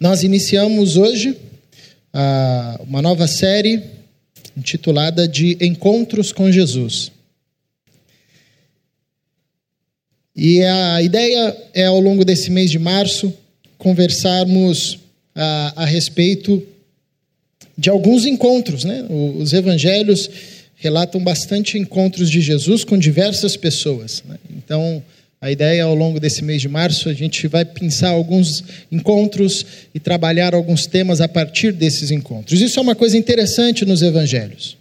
Nós iniciamos hoje uh, uma nova série intitulada de Encontros com Jesus. E a ideia é, ao longo desse mês de março, conversarmos uh, a respeito de alguns encontros. Né? Os evangelhos relatam bastante encontros de Jesus com diversas pessoas. Né? Então, a ideia ao longo desse mês de março, a gente vai pensar alguns encontros e trabalhar alguns temas a partir desses encontros. Isso é uma coisa interessante nos evangelhos.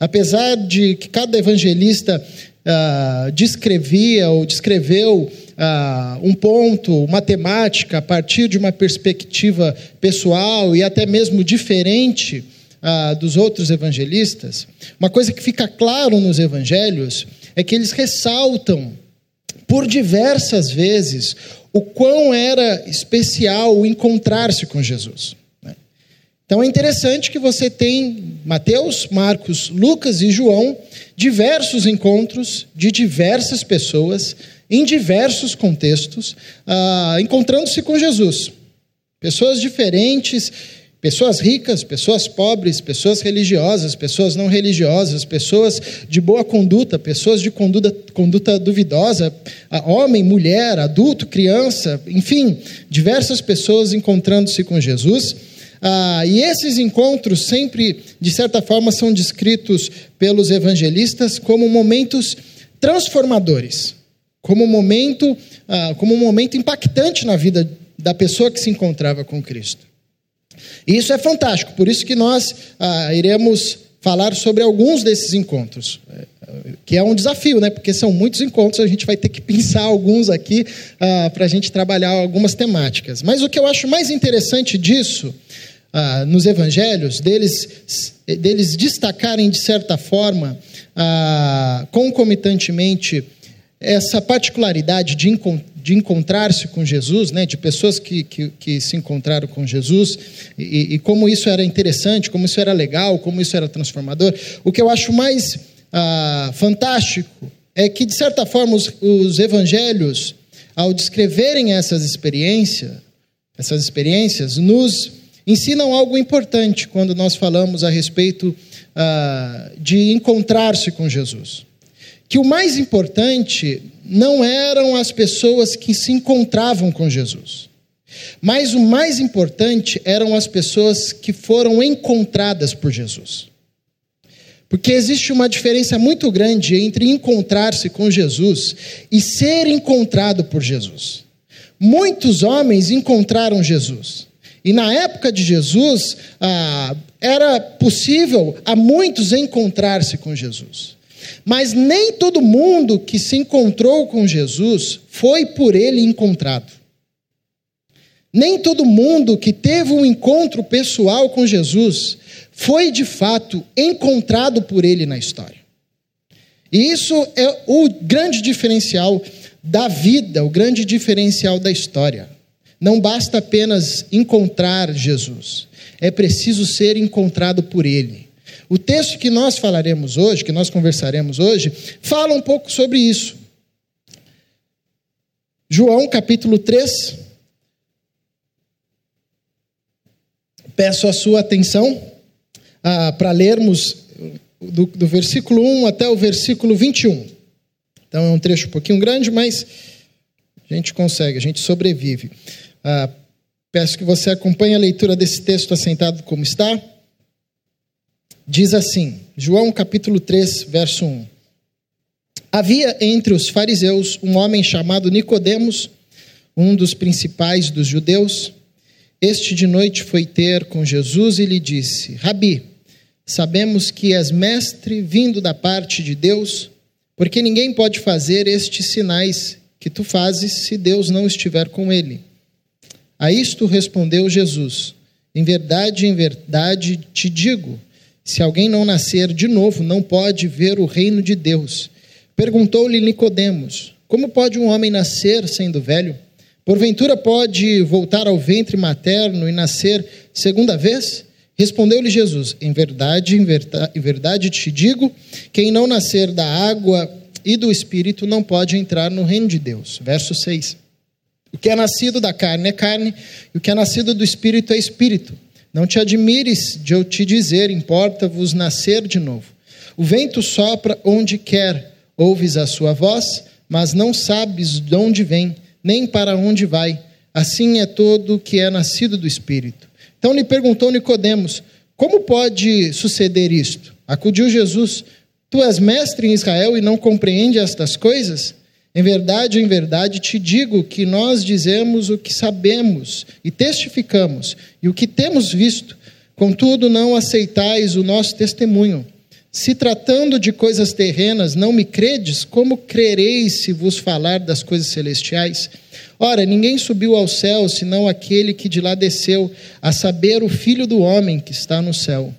Apesar de que cada evangelista ah, descrevia ou descreveu ah, um ponto, uma temática a partir de uma perspectiva pessoal e até mesmo diferente ah, dos outros evangelistas, uma coisa que fica claro nos evangelhos é que eles ressaltam por diversas vezes o quão era especial encontrar-se com Jesus. Né? Então é interessante que você tem Mateus, Marcos, Lucas e João, diversos encontros de diversas pessoas, em diversos contextos, ah, encontrando-se com Jesus. Pessoas diferentes, Pessoas ricas, pessoas pobres, pessoas religiosas, pessoas não religiosas, pessoas de boa conduta, pessoas de conduta, conduta duvidosa, homem, mulher, adulto, criança, enfim, diversas pessoas encontrando-se com Jesus. Ah, e esses encontros sempre, de certa forma, são descritos pelos evangelistas como momentos transformadores, como momento, ah, como um momento impactante na vida da pessoa que se encontrava com Cristo. E isso é fantástico, por isso que nós ah, iremos falar sobre alguns desses encontros, é, que é um desafio, né? Porque são muitos encontros, a gente vai ter que pensar alguns aqui ah, para a gente trabalhar algumas temáticas. Mas o que eu acho mais interessante disso, ah, nos evangelhos, deles, deles destacarem de certa forma, ah, concomitantemente, essa particularidade de, de encontrar-se com Jesus, né, de pessoas que, que, que se encontraram com Jesus, e, e, como isso era interessante, como isso era legal, como isso era transformador. O que eu acho mais ah, fantástico é que, de certa forma, os, os evangelhos, ao descreverem essas experiências, essas experiências, nos ensinam algo importante quando nós falamos a respeito ah, de encontrar-se com Jesus. Que o mais importante não eram as pessoas que se encontravam com Jesus. Mas o mais importante eram as pessoas que foram encontradas por Jesus. Porque existe uma diferença muito grande entre encontrar-se com Jesus e ser encontrado por Jesus. Muitos homens encontraram Jesus. E na época de Jesus, ah, era possível a muitos encontrar-se com Jesus. Mas nem todo mundo que se encontrou com Jesus foi por ele encontrado. Nem todo mundo que teve um encontro pessoal com Jesus foi de fato encontrado por ele na história. E isso é o grande diferencial da vida, o grande diferencial da história. Não basta apenas encontrar Jesus, é preciso ser encontrado por ele. O texto que nós falaremos hoje, que nós conversaremos hoje, fala um pouco sobre isso. João capítulo 3. Peço a sua atenção ah, para lermos do, do versículo 1 até o versículo 21. Então é um trecho um pouquinho grande, mas a gente consegue, a gente sobrevive. Ah, peço que você acompanhe a leitura desse texto assentado como está diz assim, João capítulo 3, verso 1. Havia entre os fariseus um homem chamado Nicodemos, um dos principais dos judeus. Este de noite foi ter com Jesus e lhe disse: Rabi, sabemos que és mestre vindo da parte de Deus, porque ninguém pode fazer estes sinais que tu fazes se Deus não estiver com ele. A isto respondeu Jesus: Em verdade, em verdade te digo, se alguém não nascer de novo, não pode ver o reino de Deus. Perguntou-lhe Nicodemos: Como pode um homem nascer sendo velho? Porventura pode voltar ao ventre materno e nascer segunda vez? Respondeu-lhe Jesus: Em verdade, em verdade, em verdade te digo, quem não nascer da água e do espírito não pode entrar no reino de Deus. Verso 6. O que é nascido da carne é carne, e o que é nascido do espírito é espírito. Não te admires de eu te dizer, importa-vos nascer de novo. O vento sopra onde quer, ouves a sua voz, mas não sabes de onde vem, nem para onde vai. Assim é todo o que é nascido do espírito. Então lhe perguntou Nicodemos: Como pode suceder isto? Acudiu Jesus: Tu és mestre em Israel e não compreende estas coisas? Em verdade, em verdade te digo que nós dizemos o que sabemos e testificamos e o que temos visto, contudo não aceitais o nosso testemunho. Se tratando de coisas terrenas não me credes, como crereis se vos falar das coisas celestiais? Ora, ninguém subiu ao céu senão aquele que de lá desceu, a saber, o Filho do homem que está no céu.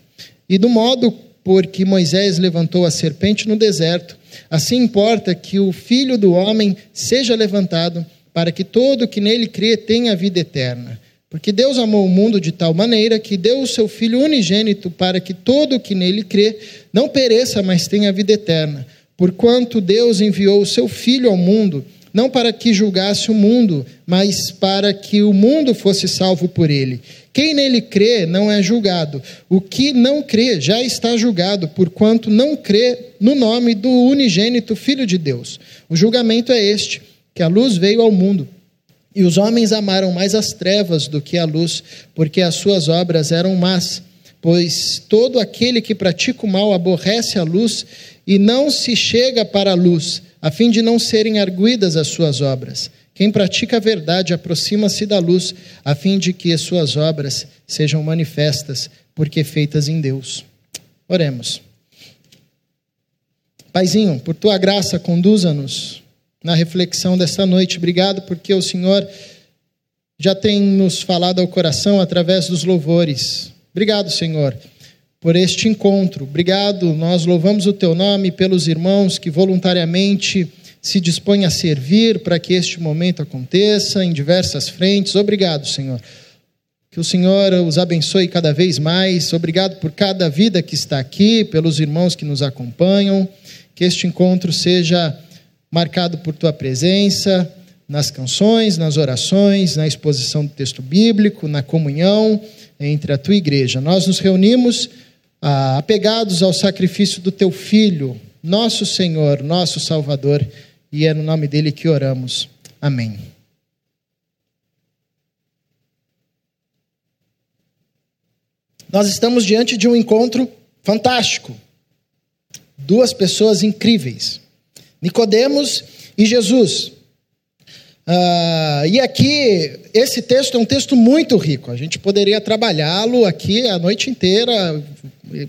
E do modo por que Moisés levantou a serpente no deserto, assim importa que o Filho do homem seja levantado, para que todo que nele crê tenha vida eterna. Porque Deus amou o mundo de tal maneira que deu o seu Filho unigênito para que todo que nele crê não pereça, mas tenha vida eterna. Porquanto Deus enviou o seu Filho ao mundo não para que julgasse o mundo, mas para que o mundo fosse salvo por ele. Quem nele crê não é julgado. O que não crê já está julgado, porquanto não crê no nome do unigênito Filho de Deus. O julgamento é este: que a luz veio ao mundo. E os homens amaram mais as trevas do que a luz, porque as suas obras eram más. Pois todo aquele que pratica o mal aborrece a luz e não se chega para a luz a fim de não serem arguídas as suas obras. Quem pratica a verdade aproxima-se da luz, a fim de que as suas obras sejam manifestas, porque feitas em Deus. Oremos. Paizinho, por tua graça, conduza-nos na reflexão desta noite. Obrigado, porque o Senhor já tem nos falado ao coração através dos louvores. Obrigado, Senhor por este encontro. Obrigado, nós louvamos o teu nome pelos irmãos que voluntariamente se dispõem a servir para que este momento aconteça em diversas frentes. Obrigado, Senhor. Que o Senhor os abençoe cada vez mais. Obrigado por cada vida que está aqui, pelos irmãos que nos acompanham. Que este encontro seja marcado por tua presença nas canções, nas orações, na exposição do texto bíblico, na comunhão entre a tua igreja. Nós nos reunimos ah, apegados ao sacrifício do teu Filho, nosso Senhor, nosso Salvador, e é no nome dele que oramos. Amém. Nós estamos diante de um encontro fantástico. Duas pessoas incríveis. Nicodemos e Jesus. Uh, e aqui, esse texto é um texto muito rico. A gente poderia trabalhá-lo aqui a noite inteira,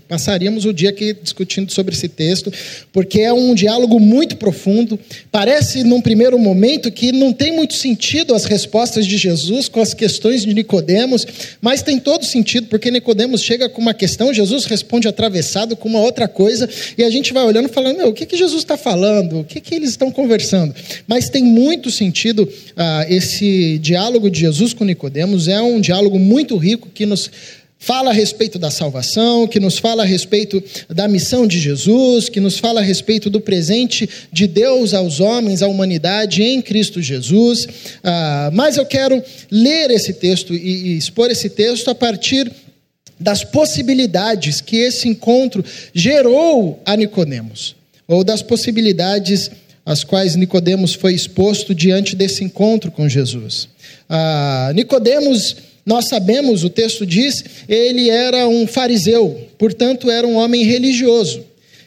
passaríamos o dia aqui discutindo sobre esse texto, porque é um diálogo muito profundo. Parece, num primeiro momento, que não tem muito sentido as respostas de Jesus com as questões de Nicodemos, mas tem todo sentido, porque Nicodemos chega com uma questão, Jesus responde atravessado com uma outra coisa, e a gente vai olhando falando, meu, o que, que Jesus está falando? O que, que eles estão conversando? Mas tem muito sentido ah, esse diálogo de Jesus com Nicodemos, é um diálogo muito rico que nos fala a respeito da salvação, que nos fala a respeito da missão de Jesus, que nos fala a respeito do presente de Deus aos homens, à humanidade em Cristo Jesus. Ah, mas eu quero ler esse texto e, e expor esse texto a partir das possibilidades que esse encontro gerou a Nicodemos, ou das possibilidades às quais Nicodemos foi exposto diante desse encontro com Jesus. Ah, Nicodemos nós sabemos, o texto diz, ele era um fariseu, portanto, era um homem religioso.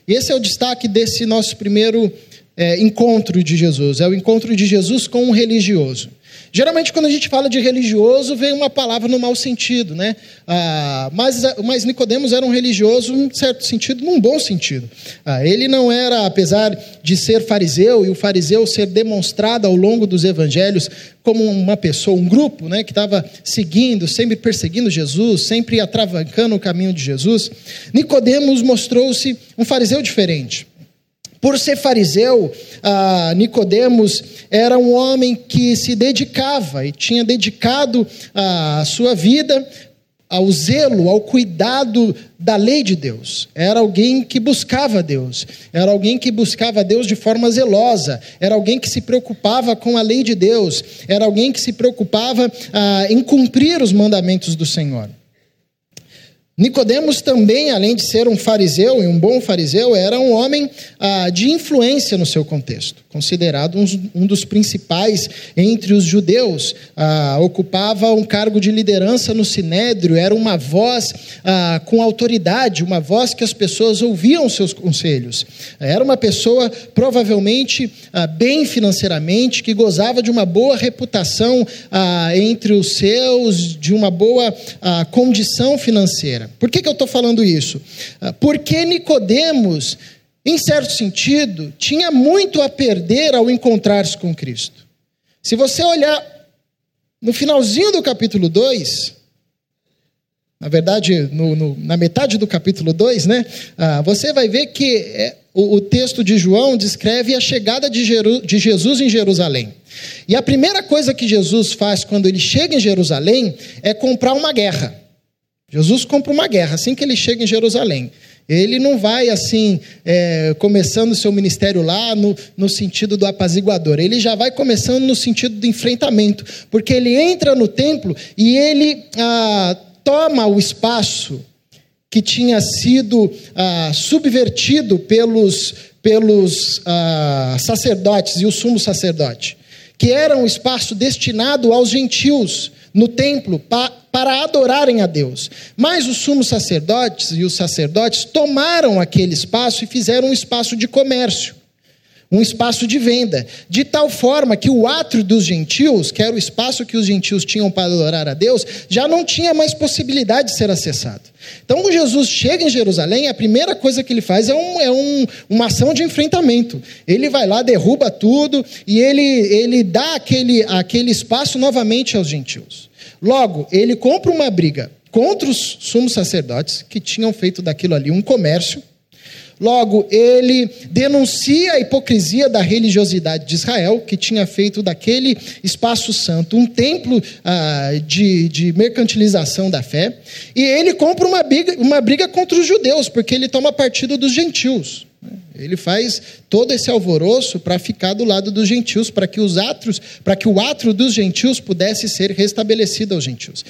Esse é o destaque desse nosso primeiro é, encontro de Jesus é o encontro de Jesus com um religioso. Geralmente, quando a gente fala de religioso, vem uma palavra no mau sentido, né? Ah, mas, mas Nicodemos era um religioso, em certo sentido, num bom sentido. Ah, ele não era, apesar de ser fariseu, e o fariseu ser demonstrado ao longo dos evangelhos como uma pessoa, um grupo, né, que estava seguindo, sempre perseguindo Jesus, sempre atravancando o caminho de Jesus. Nicodemos mostrou-se um fariseu diferente. Por ser fariseu, ah, Nicodemos era um homem que se dedicava e tinha dedicado a sua vida ao zelo, ao cuidado da lei de Deus. Era alguém que buscava Deus, era alguém que buscava Deus de forma zelosa, era alguém que se preocupava com a lei de Deus, era alguém que se preocupava ah, em cumprir os mandamentos do Senhor. Nicodemos também, além de ser um fariseu e um bom fariseu, era um homem ah, de influência no seu contexto, considerado um, um dos principais entre os judeus. Ah, ocupava um cargo de liderança no sinédrio, era uma voz ah, com autoridade, uma voz que as pessoas ouviam seus conselhos. Era uma pessoa provavelmente ah, bem financeiramente, que gozava de uma boa reputação ah, entre os seus, de uma boa ah, condição financeira. Por que, que eu estou falando isso? Ah, porque Nicodemos, em certo sentido, tinha muito a perder ao encontrar-se com Cristo. Se você olhar no finalzinho do capítulo 2, na verdade, no, no, na metade do capítulo 2, né, ah, você vai ver que é, o, o, texto de João descreve a chegada de, Jeru, de Jesus em Jerusalém. E a primeira coisa que Jesus faz quando ele chega em Jerusalém é comprar uma guerra. Jesus compra uma guerra assim que ele chega em Jerusalém. Ele não vai assim, é, começando o seu ministério lá no, no sentido do apaziguador. Ele já vai começando no sentido do enfrentamento. Porque ele entra no templo e ele ah, toma o espaço que tinha sido ah, subvertido pelos, pelos ah, sacerdotes e o sumo sacerdote, que era um espaço destinado aos gentios no templo pa, para adorarem a Deus. Mas os sumos sacerdotes e os sacerdotes tomaram aquele espaço e fizeram um espaço de comércio um espaço de venda, de tal forma que o átrio dos gentios, que era o espaço que os gentios tinham para adorar a Deus, já não tinha mais possibilidade de ser acessado. Então, quando Jesus chega em Jerusalém, a primeira coisa que ele faz é, um, é um, uma ação de enfrentamento. Ele vai lá, derruba tudo e ele, ele dá aquele, aquele espaço novamente aos gentios. Logo, ele compra uma briga contra os sumos sacerdotes, que tinham feito daquilo ali um comércio Logo, ele denuncia a hipocrisia da religiosidade de Israel, que tinha feito daquele espaço santo um templo ah, de, de, mercantilização da fé, e ele compra uma briga, uma briga contra os judeus, porque ele toma partido dos gentios. Ele faz todo esse alvoroço para ficar do lado dos gentios, para que os atros, para que o atro dos gentios pudesse ser restabelecido aos gentios.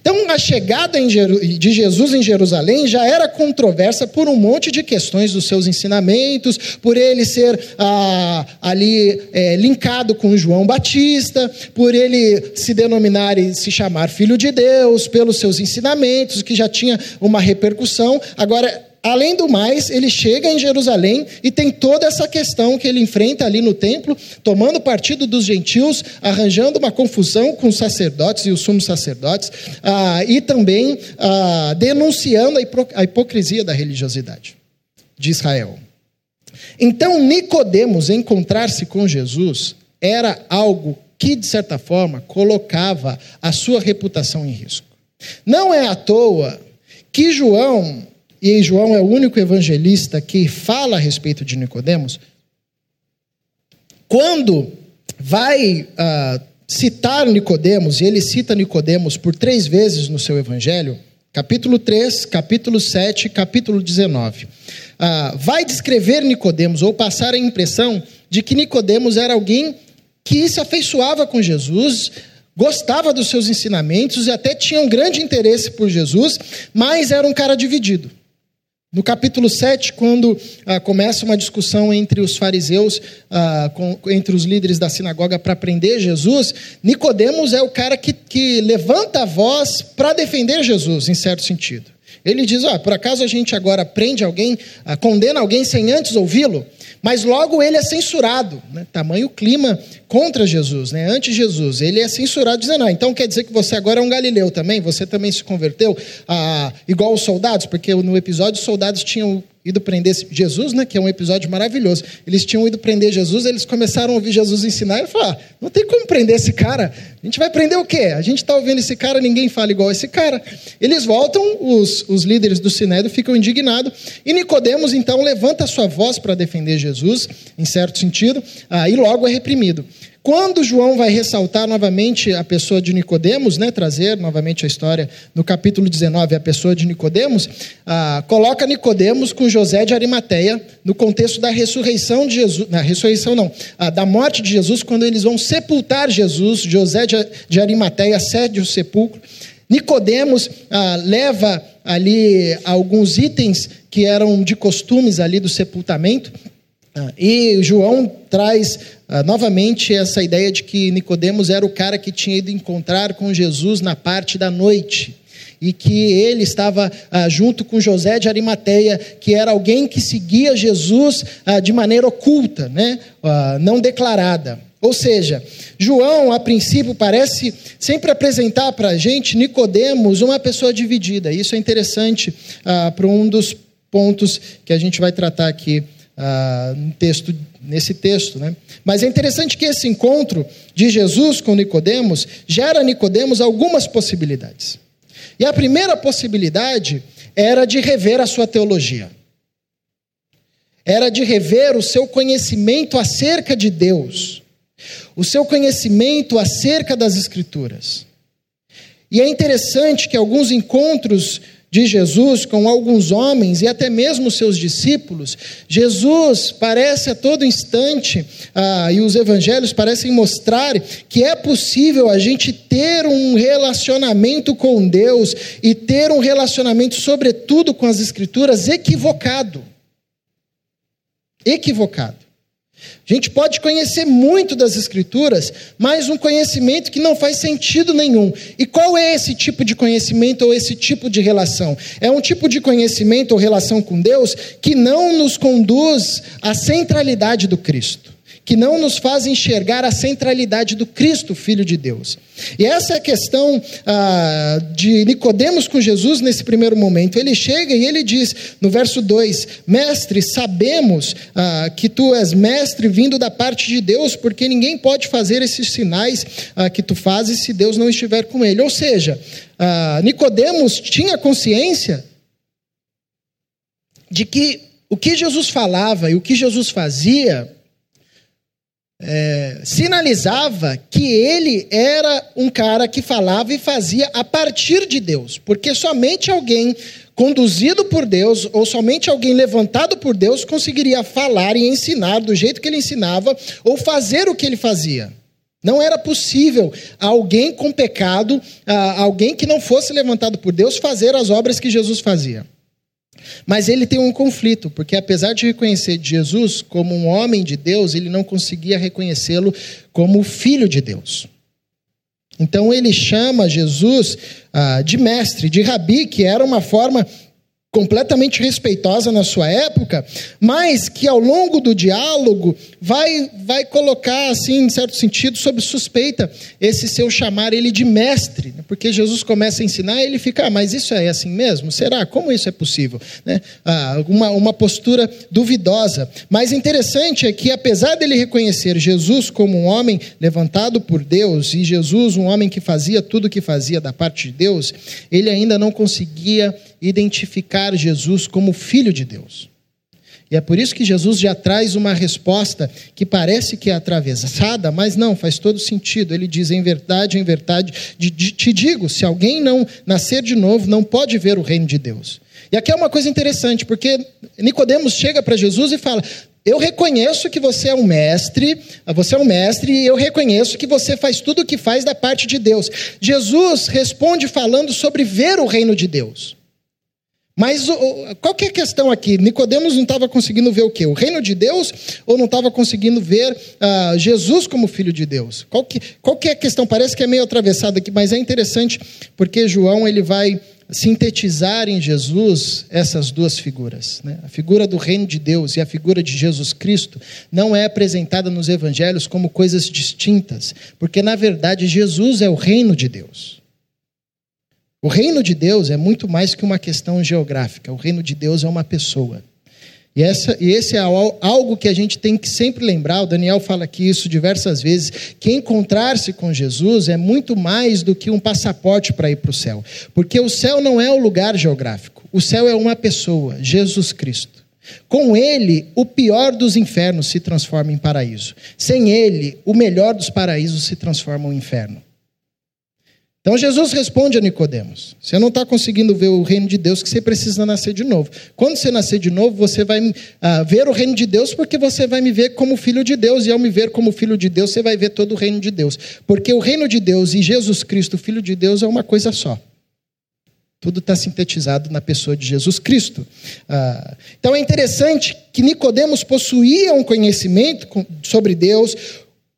Então, a chegada de Jesus em Jerusalém já era controversa por um monte de questões dos seus ensinamentos, por ele ser ah, ali é, linkado com João Batista, por ele se denominar e se chamar filho de Deus, pelos seus ensinamentos, que já tinha uma repercussão. Agora, Além do mais, ele chega em Jerusalém e tem toda essa questão que ele enfrenta ali no templo, tomando partido dos gentios, arranjando uma confusão com os sacerdotes e os sumos sacerdotes, ah, e também ah, denunciando a hipocrisia da religiosidade de Israel. Então, Nicodemos encontrar-se com Jesus era algo que, de certa forma, colocava a sua reputação em risco. Não é à toa que João e João é o único evangelista que fala a respeito de Nicodemos, quando vai uh, citar Nicodemos, e ele cita Nicodemos por três vezes no seu evangelho, capítulo 3, capítulo 7, capítulo 19. Uh, ah, vai descrever Nicodemos ou passar a impressão de que Nicodemos era alguém que se afeiçoava com Jesus, gostava dos seus ensinamentos e até tinha um grande interesse por Jesus, mas era um cara dividido. No capítulo 7, quando ah, começa uma discussão entre os fariseus, ah, com, entre os líderes da sinagoga para prender Jesus, Nicodemos é o cara que, que levanta a voz para defender Jesus, em certo sentido. Ele diz: ah, por acaso a gente agora prende alguém, ah, condena alguém sem antes ouvi-lo? Mas logo ele é censurado, né? tamanho clima contra Jesus, né? antes Jesus. Ele é censurado dizendo, ah, então quer dizer que você agora é um galileu também? Você também se converteu ah, igual os soldados? Porque no episódio os soldados tinham ido prender Jesus, né, que é um episódio maravilhoso. Eles tinham ido prender Jesus, eles começaram a ouvir Jesus ensinar e falaram: ah, não tem como prender esse cara. A gente vai prender o quê? A gente está ouvindo esse cara, ninguém fala igual esse cara. Eles voltam, os, os líderes do Sinédrio ficam indignados, e Nicodemos então levanta sua voz para defender Jesus, em certo sentido, ah, e logo é reprimido. Quando João vai ressaltar novamente a pessoa de Nicodemos, né, trazer novamente a história no capítulo 19, a pessoa de Nicodemos, ah, coloca Nicodemos com José de Arimateia no contexto da ressurreição de Jesus, na ressurreição não, ah, da morte de Jesus, quando eles vão sepultar Jesus, José de, Arimateia cede o sepulcro. Nicodemos ah, leva ali alguns itens que eram de costumes ali do sepultamento. Ah, e João traz ah, novamente essa ideia de que Nicodemos era o cara que tinha ido encontrar com Jesus na parte da noite e que ele estava ah, junto com José de Arimateia, que era alguém que seguia Jesus ah, de maneira oculta, né? Ah, não declarada. Ou seja, João, a princípio, parece sempre apresentar para a gente Nicodemos uma pessoa dividida. Isso é interessante para um dos pontos que a gente vai tratar aqui ah, texto, nesse texto. Né? Mas é interessante que esse encontro de Jesus com Nicodemos gera a Nicodemos algumas possibilidades. E a primeira possibilidade era de rever a sua teologia. Era de rever o seu conhecimento acerca de Deus, o seu conhecimento acerca das Escrituras. E é interessante que alguns encontros de Jesus com alguns homens e até mesmo seus discípulos, Jesus parece a todo instante, ah, e os evangelhos parecem mostrar que é possível a gente ter um relacionamento com Deus e ter um relacionamento, sobretudo com as Escrituras, equivocado. Equivocado. A gente pode conhecer muito das Escrituras, mas um conhecimento que não faz sentido nenhum. E qual é esse tipo de conhecimento ou esse tipo de relação? É um tipo de conhecimento ou relação com Deus que não nos conduz à centralidade do Cristo que não nos faz enxergar a centralidade do Cristo, Filho de Deus. E essa é a questão ah, de Nicodemos com Jesus nesse primeiro momento. Ele chega e ele diz, no verso 2: Mestre, sabemos ah, que tu és mestre vindo da parte de Deus, porque ninguém pode fazer esses sinais ah, que tu fazes se Deus não estiver com ele. Ou seja, ah, Nicodemos tinha consciência de que o que Jesus falava e o que Jesus fazia é, sinalizava que ele era um cara que falava e fazia a partir de Deus, porque somente alguém conduzido por Deus ou somente alguém levantado por Deus conseguiria falar e ensinar do jeito que ele ensinava ou fazer o que ele fazia. Não era possível alguém com pecado, alguém que não fosse levantado por Deus, fazer as obras que Jesus fazia. Mas ele tem um conflito, porque apesar de reconhecer Jesus como um homem de Deus, ele não conseguia reconhecê-lo como filho de Deus. Então ele chama Jesus ah, de mestre, de rabi, que era uma forma completamente respeitosa na sua época, mas que ao longo do diálogo vai, vai colocar, assim, em certo sentido, sob suspeita esse seu chamar ele de mestre, né? porque Jesus começa a ensinar e ele fica, ah, mas isso é assim mesmo? Será? Como isso é possível? Né? Ah, uma, uma postura duvidosa. Mas interessante é que, apesar dele reconhecer Jesus como um homem levantado por Deus e Jesus um homem que fazia tudo o que fazia da parte de Deus, ele ainda não conseguia identificar Jesus como filho de Deus. E é por isso que Jesus já traz uma resposta que parece que é atravessada, mas não, faz todo sentido. Ele diz: em verdade, em verdade, te digo: se alguém não nascer de novo, não pode ver o reino de Deus. E aqui é uma coisa interessante, porque Nicodemos chega para Jesus e fala: eu reconheço que você é um mestre, você é um mestre, e eu reconheço que você faz tudo o que faz da parte de Deus. Jesus responde falando sobre ver o reino de Deus. Mas qual que é a questão aqui? Nicodemos não estava conseguindo ver o quê? O reino de Deus ou não estava conseguindo ver uh, Jesus como filho de Deus? Qual que, qual que é a questão? Parece que é meio atravessado aqui, mas é interessante porque João ele vai sintetizar em Jesus essas duas figuras. Né? A figura do reino de Deus e a figura de Jesus Cristo não é apresentada nos evangelhos como coisas distintas, porque na verdade Jesus é o reino de Deus. O reino de Deus é muito mais que uma questão geográfica. O reino de Deus é uma pessoa. E, essa, e esse é algo que a gente tem que sempre lembrar. O Daniel fala aqui isso diversas vezes. Que encontrar-se com Jesus é muito mais do que um passaporte para ir para o céu. Porque o céu não é o lugar geográfico. O céu é uma pessoa, Jesus Cristo. Com ele, o pior dos infernos se transforma em paraíso. Sem ele, o melhor dos paraísos se transforma em inferno. Então Jesus responde a Nicodemos: Você não está conseguindo ver o reino de Deus, que você precisa nascer de novo. Quando você nascer de novo, você vai uh, ver o reino de Deus, porque você vai me ver como filho de Deus, e ao me ver como filho de Deus, você vai ver todo o reino de Deus. Porque o reino de Deus e Jesus Cristo, filho de Deus, é uma coisa só. Tudo está sintetizado na pessoa de Jesus Cristo. Uh, então é interessante que Nicodemos possuía um conhecimento sobre Deus,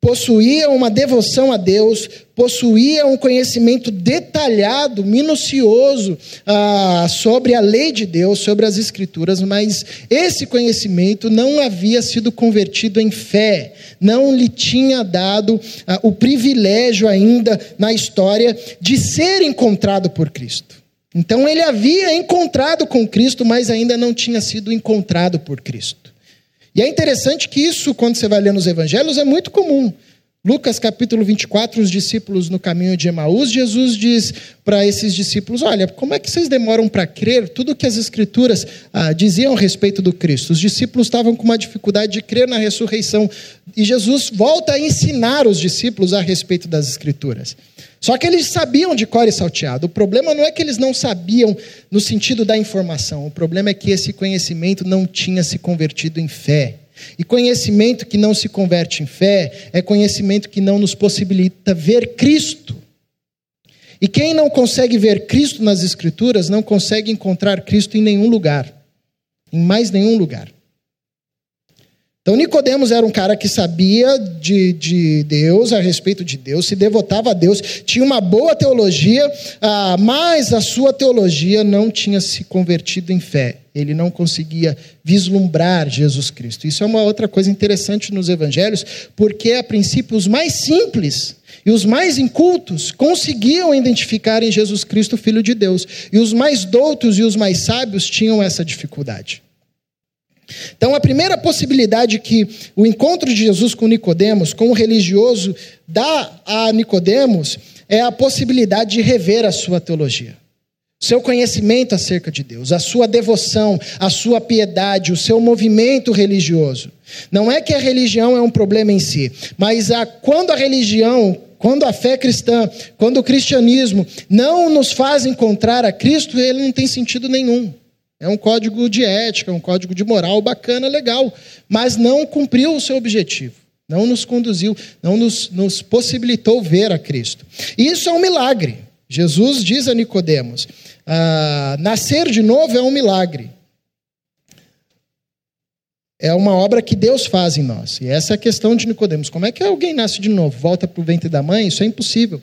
possuía uma devoção a Deus, possuía um conhecimento detalhado, minucioso ah, sobre a lei de Deus, sobre as Escrituras, mas esse conhecimento não havia sido convertido em fé, não lhe tinha dado ah, o privilégio ainda na história de ser encontrado por Cristo. Então ele havia encontrado com Cristo, mas ainda não tinha sido encontrado por Cristo. E é interessante que isso, quando você vai ler nos evangelhos, é muito comum. Lucas capítulo 24, os discípulos no caminho de Emaús, Jesus diz para esses discípulos: Olha, como é que vocês demoram para crer tudo que as Escrituras ah, diziam a respeito do Cristo? Os discípulos estavam com uma dificuldade de crer na ressurreição. E Jesus volta a ensinar os discípulos a respeito das Escrituras. Só que eles sabiam de cor e salteado. O problema não é que eles não sabiam no sentido da informação, o problema é que esse conhecimento não tinha se convertido em fé. E conhecimento que não se converte em fé é conhecimento que não nos possibilita ver Cristo. E quem não consegue ver Cristo nas Escrituras não consegue encontrar Cristo em nenhum lugar, em mais nenhum lugar. Então, Nicodemos era um cara que sabia de, de Deus, a respeito de Deus, se devotava a Deus, tinha uma boa teologia, ah, mas a sua teologia não tinha se convertido em fé. Ele não conseguia vislumbrar Jesus Cristo. Isso é uma outra coisa interessante nos evangelhos, porque a princípio os mais simples e os mais incultos conseguiam identificar em Jesus Cristo, Filho de Deus, e os mais doutos e os mais sábios tinham essa dificuldade. Então, a primeira possibilidade que o encontro de Jesus com Nicodemos, com o religioso, dá a Nicodemos é a possibilidade de rever a sua teologia. Seu conhecimento acerca de Deus, a sua devoção, a sua piedade, o seu movimento religioso. Não é que a religião é um problema em si, mas a, quando a religião, quando a fé cristã, quando o cristianismo não nos faz encontrar a Cristo, ele não tem sentido nenhum. É um código de ética, um código de moral bacana, legal, mas não cumpriu o seu objetivo. Não nos conduziu, não nos, nos possibilitou ver a Cristo. E isso é um milagre. Jesus diz a Nicodemos: ah, nascer de novo é um milagre. É uma obra que Deus faz em nós. E essa é a questão de Nicodemos. Como é que alguém nasce de novo? Volta para o ventre da mãe? Isso é impossível.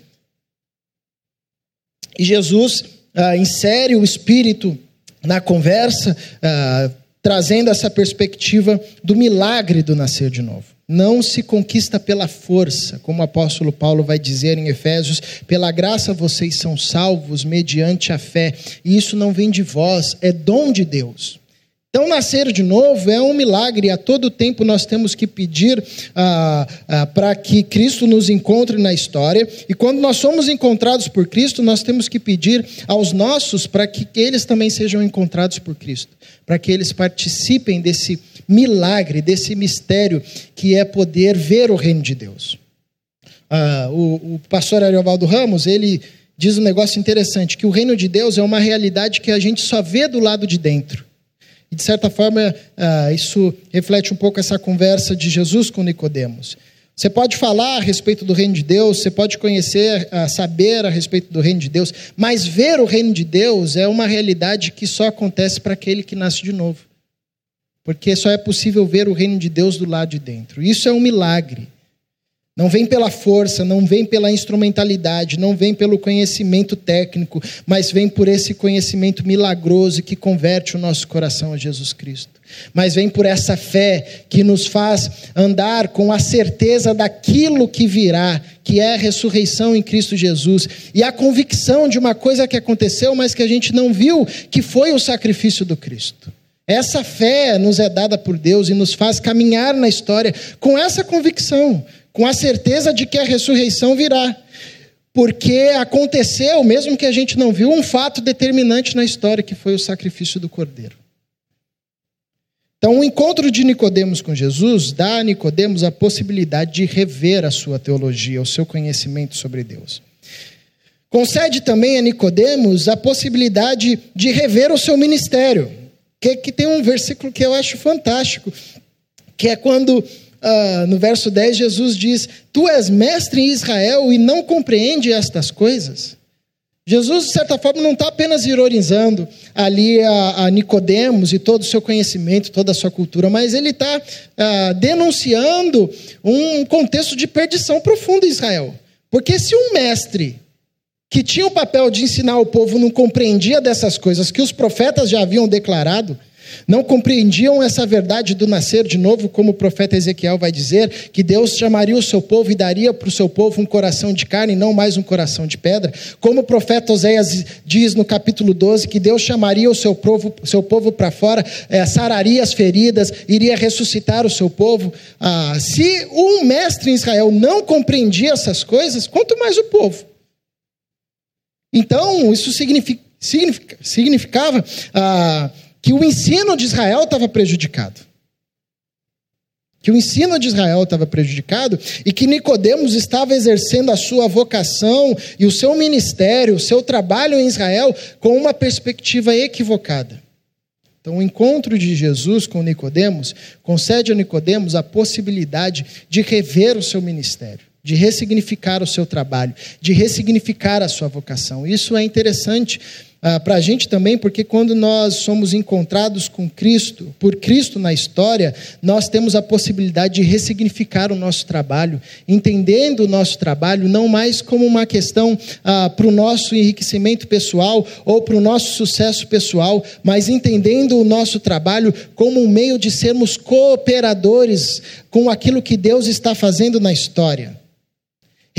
E Jesus ah, insere o Espírito na conversa, uh, trazendo essa perspectiva do milagre do nascer de novo. Não se conquista pela força, como o apóstolo Paulo vai dizer em Efésios, pela graça vocês são salvos mediante a fé, e isso não vem de vós, é dom de Deus. Então, nascer de novo é um milagre, a todo tempo nós temos que pedir ah, ah, para que Cristo nos encontre na história, e quando nós somos encontrados por Cristo, nós temos que pedir aos nossos para que eles também sejam encontrados por Cristo, para que eles participem desse milagre, desse mistério que é poder ver o reino de Deus. Ah, o, o pastor Ariovaldo Ramos, ele diz um negócio interessante, que o reino de Deus é uma realidade que a gente só vê do lado de dentro. E, de certa forma, ah, isso reflete um pouco essa conversa de Jesus com Nicodemos. Você pode falar a respeito do reino de Deus, você pode conhecer, ah, saber a respeito do reino de Deus, mas ver o reino de Deus é uma realidade que só acontece para aquele que nasce de novo. Porque só é possível ver o reino de Deus do lado de dentro. Isso é um milagre. Não vem pela força, não vem pela instrumentalidade, não vem pelo conhecimento técnico, mas vem por esse conhecimento milagroso que converte o nosso coração a Jesus Cristo. Mas vem por essa fé que nos faz andar com a certeza daquilo que virá, que é a ressurreição em Cristo Jesus, e a convicção de uma coisa que aconteceu, mas que a gente não viu, que foi o sacrifício do Cristo. Essa fé nos é dada por Deus e nos faz caminhar na história com essa convicção com a certeza de que a ressurreição virá. Porque aconteceu, mesmo que a gente não viu, um fato determinante na história, que foi o sacrifício do cordeiro. Então, o encontro de Nicodemos com Jesus dá a Nicodemos a possibilidade de rever a sua teologia, o seu conhecimento sobre Deus. Concede também a Nicodemos a possibilidade de rever o seu ministério. Que, que tem um versículo que eu acho fantástico, que é quando Uh, no verso 10, Jesus diz: Tu és mestre em Israel e não compreende estas coisas? Jesus, de certa forma, não está apenas ironizando ali a, a, Nicodemos e todo o seu conhecimento, toda a sua cultura, mas ele está uh, denunciando um contexto de perdição profunda em Israel. Porque se um mestre que tinha o papel de ensinar o povo não compreendia dessas coisas que os profetas já haviam declarado, não compreendiam essa verdade do nascer de novo, como o profeta Ezequiel vai dizer, que Deus chamaria o seu povo e daria para o seu povo um coração de carne e não mais um coração de pedra. Como o profeta Oséias diz no capítulo 12, que Deus chamaria o seu povo, seu povo para fora, é, sararia as feridas, iria ressuscitar o seu povo. Ah, se um mestre em Israel não compreendia essas coisas, quanto mais o povo. Então, isso significa, significa, significava. Ah, que o ensino de Israel estava prejudicado. Que o ensino de Israel estava prejudicado e que Nicodemos estava exercendo a sua vocação e o seu ministério, o seu trabalho em Israel com uma perspectiva equivocada. Então, o encontro de Jesus com Nicodemos concede a Nicodemos a possibilidade de rever o seu ministério, de ressignificar o seu trabalho, de ressignificar a sua vocação. Isso é interessante ah, para a gente também, porque quando nós somos encontrados com Cristo, por Cristo na história, nós temos a possibilidade de ressignificar o nosso trabalho, entendendo o nosso trabalho não mais como uma questão ah, para o nosso enriquecimento pessoal ou para o nosso sucesso pessoal, mas entendendo o nosso trabalho como um meio de sermos cooperadores com aquilo que Deus está fazendo na história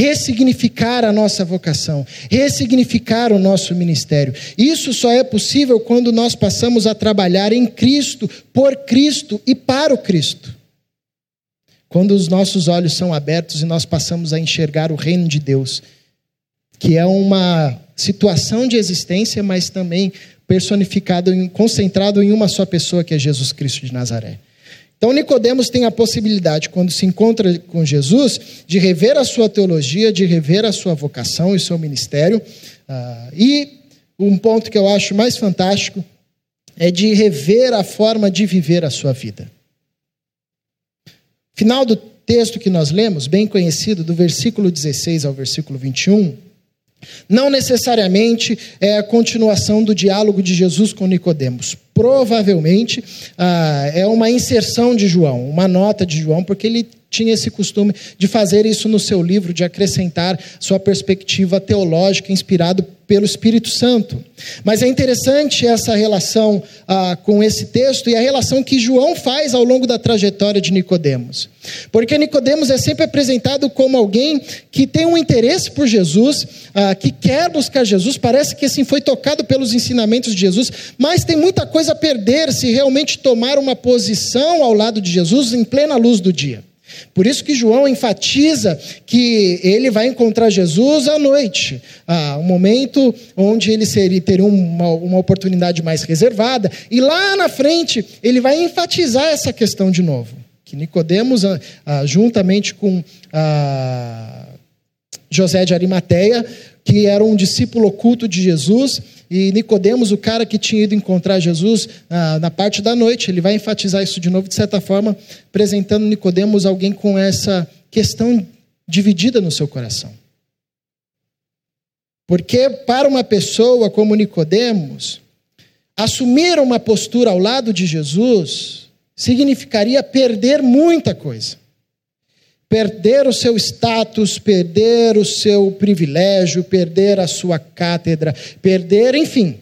ressignificar a nossa vocação, ressignificar o nosso ministério. Isso só é possível quando nós passamos a trabalhar em Cristo, por Cristo e para o Cristo. Quando os nossos olhos são abertos e nós passamos a enxergar o reino de Deus, que é uma situação de existência, mas também personificado, concentrado em uma só pessoa, que é Jesus Cristo de Nazaré. Então, Nicodemos tem a possibilidade, quando se encontra com Jesus, de rever a sua teologia, de rever a sua vocação e seu ministério. Uh, e um ponto que eu acho mais fantástico é de rever a forma de viver a sua vida. Final do texto que nós lemos, bem conhecido, do versículo 16 ao versículo 21, não necessariamente é a continuação do diálogo de Jesus com Nicodemos. Provavelmente ah, é uma inserção de João, uma nota de João, porque ele tinha esse costume de fazer isso no seu livro, de acrescentar sua perspectiva teológica inspirado pelo Espírito Santo. Mas é interessante essa relação ah, com esse texto e a relação que João faz ao longo da trajetória de Nicodemos. Porque Nicodemos é sempre apresentado como alguém que tem um interesse por Jesus, ah, que quer buscar Jesus, parece que assim foi tocado pelos ensinamentos de Jesus, mas tem muita coisa a perder se realmente tomar uma posição ao lado de Jesus em plena luz do dia. Por isso que João enfatiza que ele vai encontrar Jesus à noite, um momento onde ele seria, teria uma, uma oportunidade mais reservada, e lá na frente ele vai enfatizar essa questão de novo. Que Nicodemos, juntamente com José de Arimateia, que era um discípulo oculto de Jesus, e Nicodemos, o cara que tinha ido encontrar Jesus ah, na parte da noite, ele vai enfatizar isso de novo, de certa forma, apresentando Nicodemos alguém com essa questão dividida no seu coração. Porque para uma pessoa como Nicodemos, assumir uma postura ao lado de Jesus significaria perder muita coisa perder o seu status, perder o seu privilégio, perder a sua cátedra, perder, enfim,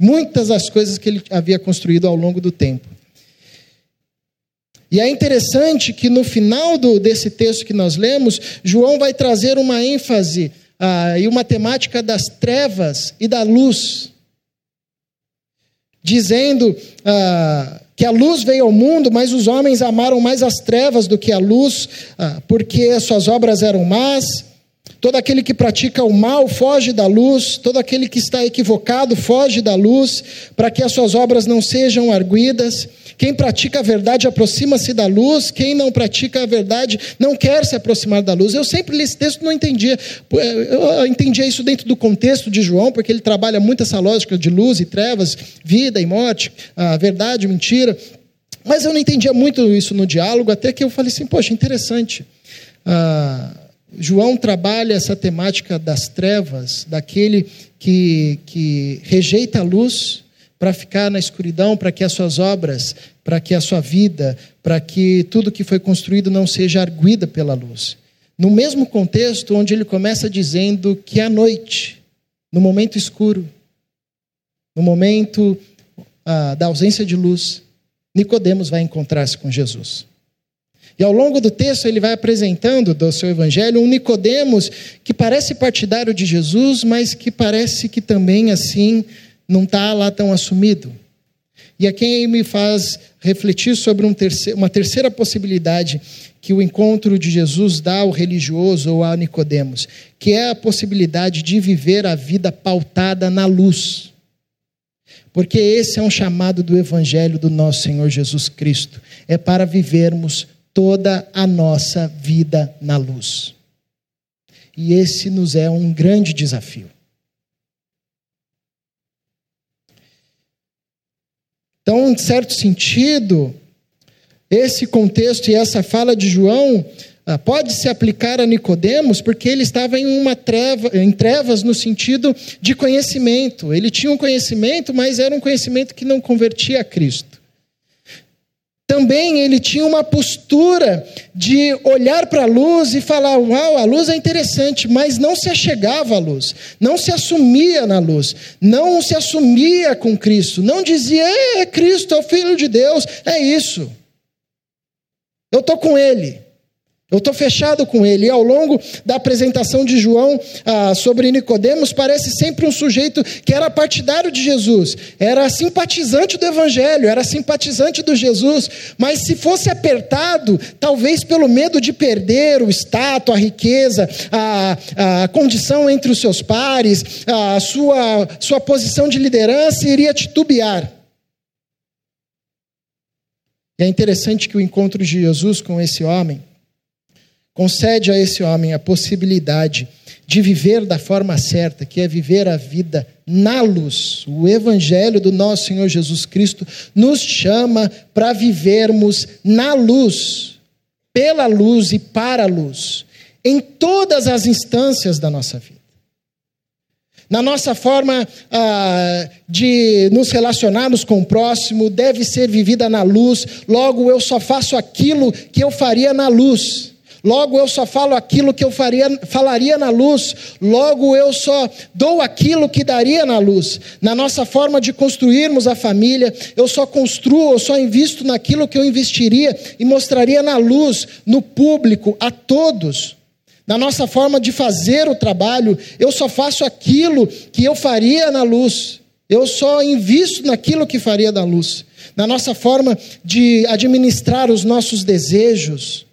muitas das coisas que ele havia construído ao longo do tempo. E é interessante que no final do, desse texto que nós lemos, João vai trazer uma ênfase ah, e uma temática das trevas e da luz, dizendo ah, que a luz veio ao mundo, mas os homens amaram mais as trevas do que a luz, ah, porque suas obras eram más. Todo aquele que pratica o mal foge da luz, todo aquele que está equivocado foge da luz, para que as suas obras não sejam arguidas. Quem pratica a verdade aproxima-se da luz, quem não pratica a verdade não quer se aproximar da luz. Eu sempre li esse texto não entendia. Eu entendia isso dentro do contexto de João, porque ele trabalha muito essa lógica de luz e trevas, vida e morte, a verdade, mentira. Mas eu não entendia muito isso no diálogo, até que eu falei assim: poxa, interessante. Ah, João trabalha essa temática das trevas, daquele que, que rejeita a luz para ficar na escuridão, para que as suas obras, para que a sua vida, para que tudo que foi construído não seja arguida pela luz. No mesmo contexto onde ele começa dizendo que à noite, no momento escuro, no momento ah, da ausência de luz, Nicodemos vai encontrar-se com Jesus. E ao longo do texto ele vai apresentando do seu evangelho um Nicodemos que parece partidário de Jesus, mas que parece que também assim não está lá tão assumido. E a quem me faz refletir sobre um terceiro, uma terceira possibilidade que o encontro de Jesus dá ao religioso ou a Nicodemos, que é a possibilidade de viver a vida pautada na luz. Porque esse é um chamado do evangelho do nosso Senhor Jesus Cristo, é para vivermos toda a nossa vida na luz. E esse nos é um grande desafio. Então, em certo sentido, esse contexto e essa fala de João ah, pode se aplicar a Nicodemos, porque ele estava em uma treva, em trevas no sentido de conhecimento. Ele tinha um conhecimento, mas era um conhecimento que não convertia a Cristo. Também ele tinha uma postura de olhar para a luz e falar: Uau, a luz é interessante, mas não se achegava à luz, não se assumia na luz, não se assumia com Cristo, não dizia: É, Cristo, é o Filho de Deus, é isso. Eu estou com Ele. Eu estou fechado com ele. E ao longo da apresentação de João ah, sobre Nicodemos, parece sempre um sujeito que era partidário de Jesus, era simpatizante do Evangelho, era simpatizante do Jesus, mas se fosse apertado, talvez pelo medo de perder o status, a riqueza, a, a condição entre os seus pares, a sua, sua posição de liderança, iria titubear. É interessante que o encontro de Jesus com esse homem Concede a esse homem a possibilidade de viver da forma certa, que é viver a vida na luz. O Evangelho do nosso Senhor Jesus Cristo nos chama para vivermos na luz, pela luz e para a luz, em todas as instâncias da nossa vida. Na nossa forma ah, de nos relacionarmos com o próximo, deve ser vivida na luz, logo eu só faço aquilo que eu faria na luz. Logo eu só falo aquilo que eu faria, falaria na luz. Logo eu só dou aquilo que daria na luz. Na nossa forma de construirmos a família, eu só construo, eu só invisto naquilo que eu investiria e mostraria na luz, no público, a todos. Na nossa forma de fazer o trabalho, eu só faço aquilo que eu faria na luz. Eu só invisto naquilo que faria da luz. Na nossa forma de administrar os nossos desejos,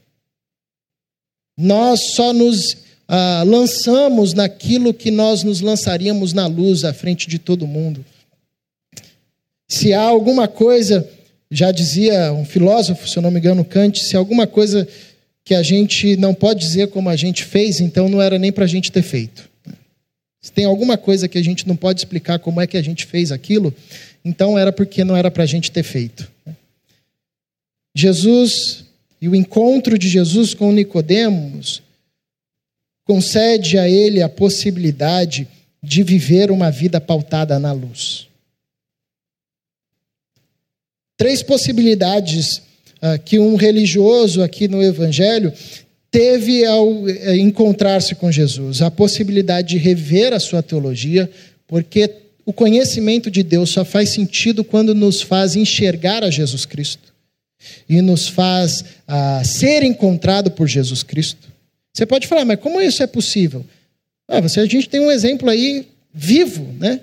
nós só nos ah, lançamos naquilo que nós nos lançaríamos na luz à frente de todo mundo. Se há alguma coisa, já dizia um filósofo, se eu não me engano, Kant, se há alguma coisa que a gente não pode dizer como a gente fez, então não era nem para a gente ter feito. Se tem alguma coisa que a gente não pode explicar como é que a gente fez aquilo, então era porque não era para a gente ter feito. Jesus e o encontro de Jesus com Nicodemos concede a ele a possibilidade de viver uma vida pautada na luz. Três possibilidades uh, que um religioso aqui no Evangelho teve ao eh, encontrar-se com Jesus: a possibilidade de rever a sua teologia, porque o conhecimento de Deus só faz sentido quando nos faz enxergar a Jesus Cristo e nos faz ah, ser encontrado por Jesus Cristo. Você pode falar, mas como isso é possível? Ah, você, a gente tem um exemplo aí vivo, né?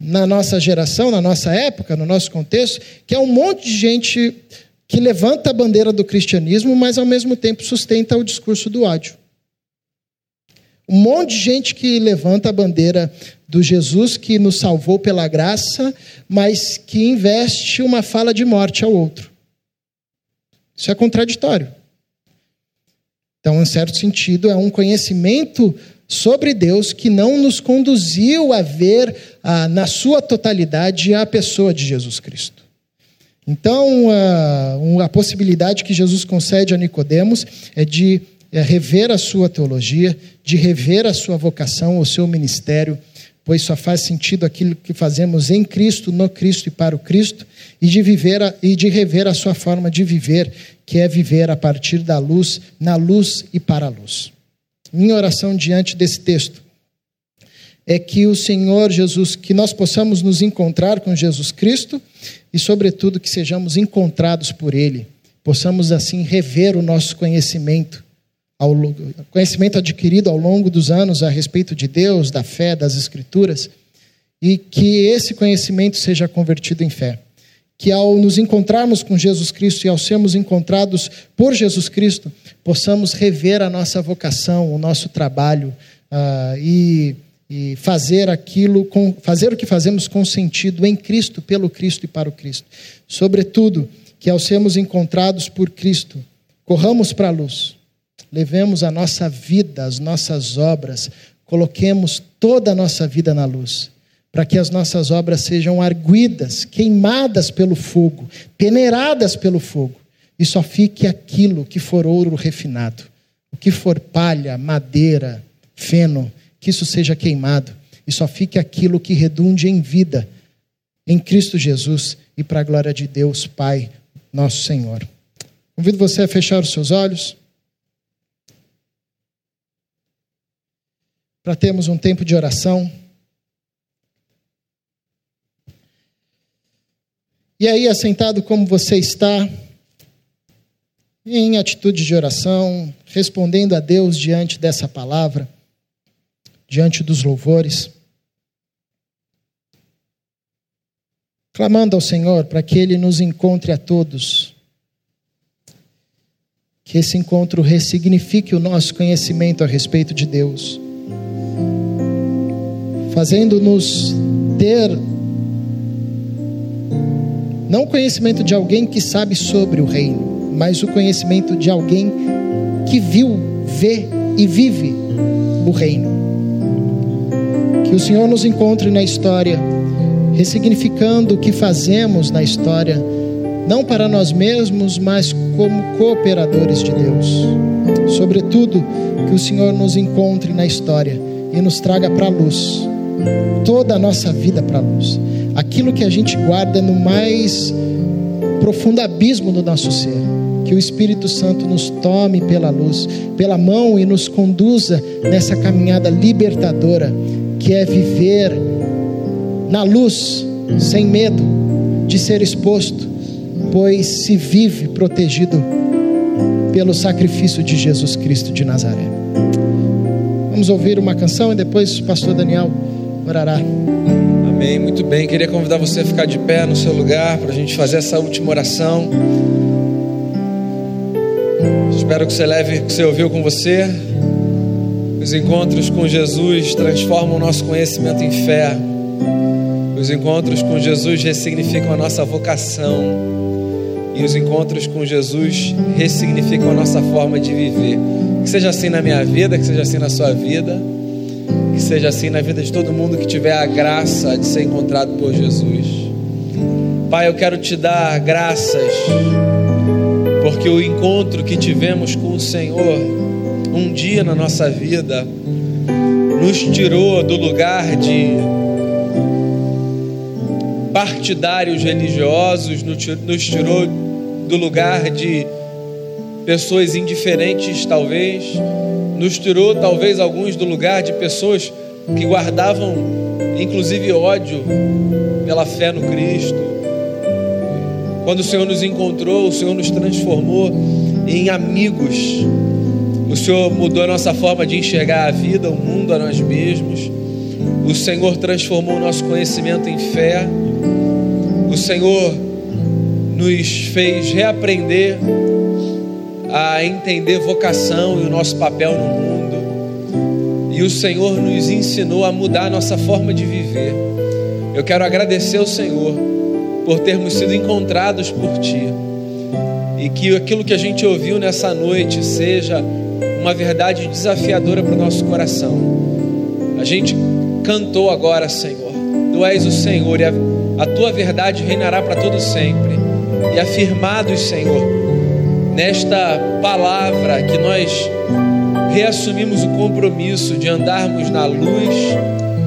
Na nossa geração, na nossa época, no nosso contexto, que é um monte de gente que levanta a bandeira do cristianismo, mas ao mesmo tempo sustenta o discurso do ódio. Um monte de gente que levanta a bandeira do Jesus que nos salvou pela graça, mas que investe uma fala de morte ao outro. Isso é contraditório. Então, em certo sentido, é um conhecimento sobre Deus que não nos conduziu a ver ah, na sua totalidade a pessoa de Jesus Cristo. Então, a, possibilidade que Jesus concede a Nicodemos é de é, rever a sua teologia, de rever a sua vocação, o seu ministério, pois só faz sentido aquilo que fazemos em Cristo, no Cristo e para o Cristo, e de viver a, e de rever a sua forma de viver, que é viver a partir da luz, na luz e para a luz. Minha oração diante desse texto é que o Senhor Jesus, que nós possamos nos encontrar com Jesus Cristo e, sobretudo, que sejamos encontrados por Ele, possamos assim rever o nosso conhecimento, ao, conhecimento adquirido ao longo dos anos a respeito de Deus, da fé, das Escrituras, e que esse conhecimento seja convertido em fé. Que ao nos encontrarmos com Jesus Cristo e ao sermos encontrados por Jesus Cristo, possamos rever a nossa vocação, o nosso trabalho uh, e e fazer aquilo com, fazer o que fazemos com sentido em Cristo, pelo Cristo e para o Cristo. Sobretudo, que ao sermos encontrados por Cristo, corramos para a luz, levemos a nossa vida, as nossas obras, coloquemos toda a nossa vida na luz, para que as nossas obras sejam arguidas, queimadas pelo fogo, peneiradas pelo fogo, e só fique aquilo que for ouro refinado, o que for palha, madeira, feno, que isso seja queimado e só fique aquilo que redunde em vida em Cristo Jesus e para a glória de Deus, Pai, nosso Senhor. Convido você a fechar os seus olhos. Para termos um tempo de oração. E aí, assentado como você está, em atitude de oração, respondendo a Deus diante dessa palavra diante dos louvores, clamando ao Senhor para que Ele nos encontre a todos, que esse encontro ressignifique o nosso conhecimento a respeito de Deus, fazendo-nos ter não o conhecimento de alguém que sabe sobre o reino, mas o conhecimento de alguém que viu, vê e vive o reino. Que o Senhor nos encontre na história, ressignificando o que fazemos na história, não para nós mesmos, mas como cooperadores de Deus. Sobretudo, que o Senhor nos encontre na história e nos traga para a luz, toda a nossa vida para a luz. Aquilo que a gente guarda no mais profundo abismo do nosso ser. Que o Espírito Santo nos tome pela luz, pela mão e nos conduza nessa caminhada libertadora que é viver na luz, sem medo de ser exposto, pois se vive protegido pelo sacrifício de Jesus Cristo de Nazaré. Vamos ouvir uma canção e depois o pastor Daniel orará. Amém, muito bem. Queria convidar você a ficar de pé no seu lugar para a gente fazer essa última oração. Espero que você leve o que você ouviu com você. Os encontros com Jesus transformam o nosso conhecimento em fé. Os encontros com Jesus ressignificam a nossa vocação. E os encontros com Jesus ressignificam a nossa forma de viver. Que seja assim na minha vida, que seja assim na sua vida, que seja assim na vida de todo mundo que tiver a graça de ser encontrado por Jesus. Pai, eu quero te dar graças, porque o encontro que tivemos com o Senhor um dia na nossa vida nos tirou do lugar de partidários religiosos, nos tirou do lugar de pessoas indiferentes, talvez, nos tirou, talvez, alguns do lugar de pessoas que guardavam, inclusive, ódio pela fé no Cristo. Quando o Senhor nos encontrou, o Senhor nos transformou em amigos o Senhor mudou a nossa forma de enxergar a vida, o mundo, a nós mesmos. O Senhor transformou o nosso conhecimento em fé. O Senhor nos fez reaprender a entender vocação e o nosso papel no mundo. e o Senhor nos ensinou a mudar a nossa forma de viver. Eu quero agradecer ao Senhor por termos sido encontrados por Ti e que aquilo que a gente ouviu nessa noite seja uma verdade desafiadora para o nosso coração. A gente cantou agora, Senhor, Tu és o Senhor e a, a Tua verdade reinará para todo sempre. E afirmados, Senhor, nesta palavra que nós reassumimos o compromisso de andarmos na luz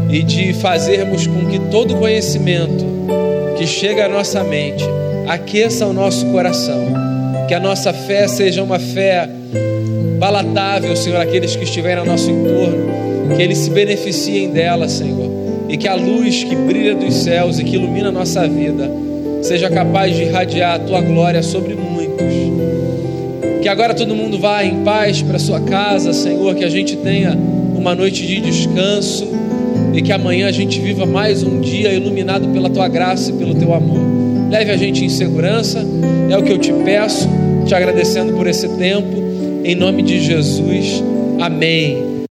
e de fazermos com que todo conhecimento que chega à nossa mente aqueça o nosso coração, que a nossa fé seja uma fé palatável, Senhor, aqueles que estiverem ao nosso entorno, que eles se beneficiem dela, Senhor, e que a luz que brilha dos céus e que ilumina a nossa vida seja capaz de irradiar a tua glória sobre muitos. Que agora todo mundo vá em paz para sua casa, Senhor, que a gente tenha uma noite de descanso e que amanhã a gente viva mais um dia iluminado pela tua graça e pelo teu amor. Leve a gente em segurança, é o que eu te peço, te agradecendo por esse tempo, em nome de Jesus. Amém.